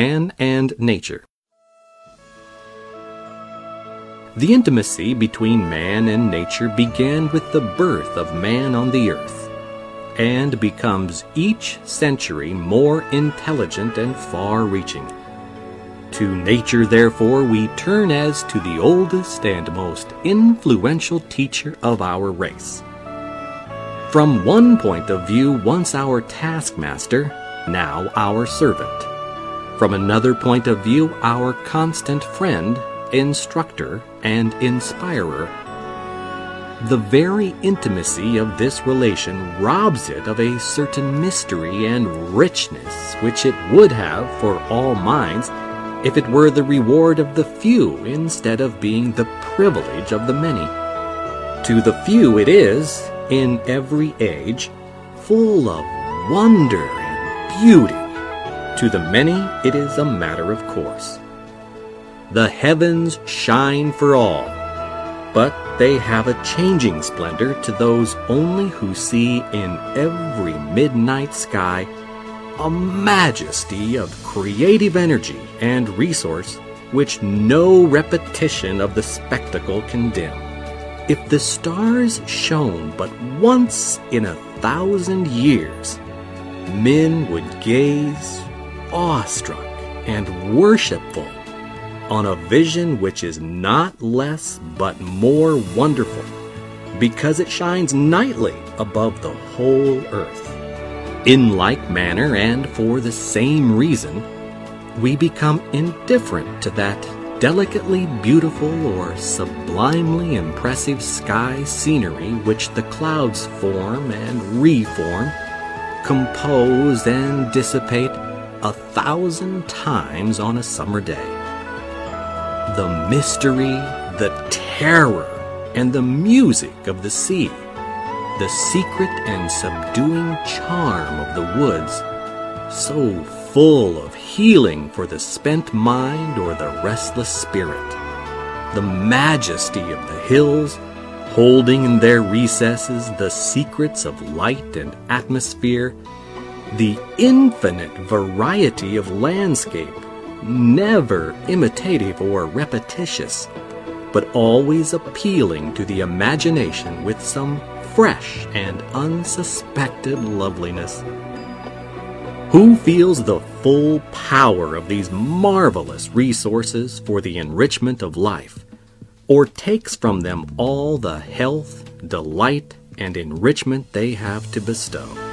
man and nature. The intimacy between man and nature began with the birth of man on the earth and becomes each century more intelligent and far reaching. To nature, therefore, we turn as to the oldest and most influential teacher of our race. From one point of view, once our taskmaster, now our servant. From another point of view, our constant friend, instructor, and inspirer. The very intimacy of this relation robs it of a certain mystery and richness which it would have for all minds if it were the reward of the few instead of being the privilege of the many. To the few it is, in every age, full of wonder and beauty. To the many it is a matter of course. The heavens shine for all, but they have a changing splendor to those only who see in every midnight sky a majesty of creative energy and resource which no repetition of the spectacle can dim. If the stars shone but once in a thousand years, men would gaze awestruck and worshipful on a vision which is not less but more wonderful because it shines nightly above the whole earth. In like manner and for the same reason, we become indifferent to that delicately beautiful or sublimely impressive sky scenery which the clouds form and reform, compose and dissipate a thousand times on a summer day. The mystery, the terror, and the music of the sea, the secret and subduing charm of the woods, so full of healing for the spent mind or the restless spirit, the majesty of the hills, holding in their recesses the secrets of light and atmosphere, the infinite variety of landscape never imitative or repetitious, but always appealing to the imagination with some fresh and unsuspected loveliness. Who feels the full power of these marvelous resources for the enrichment of life, or takes from them all the health, delight, and enrichment they have to bestow?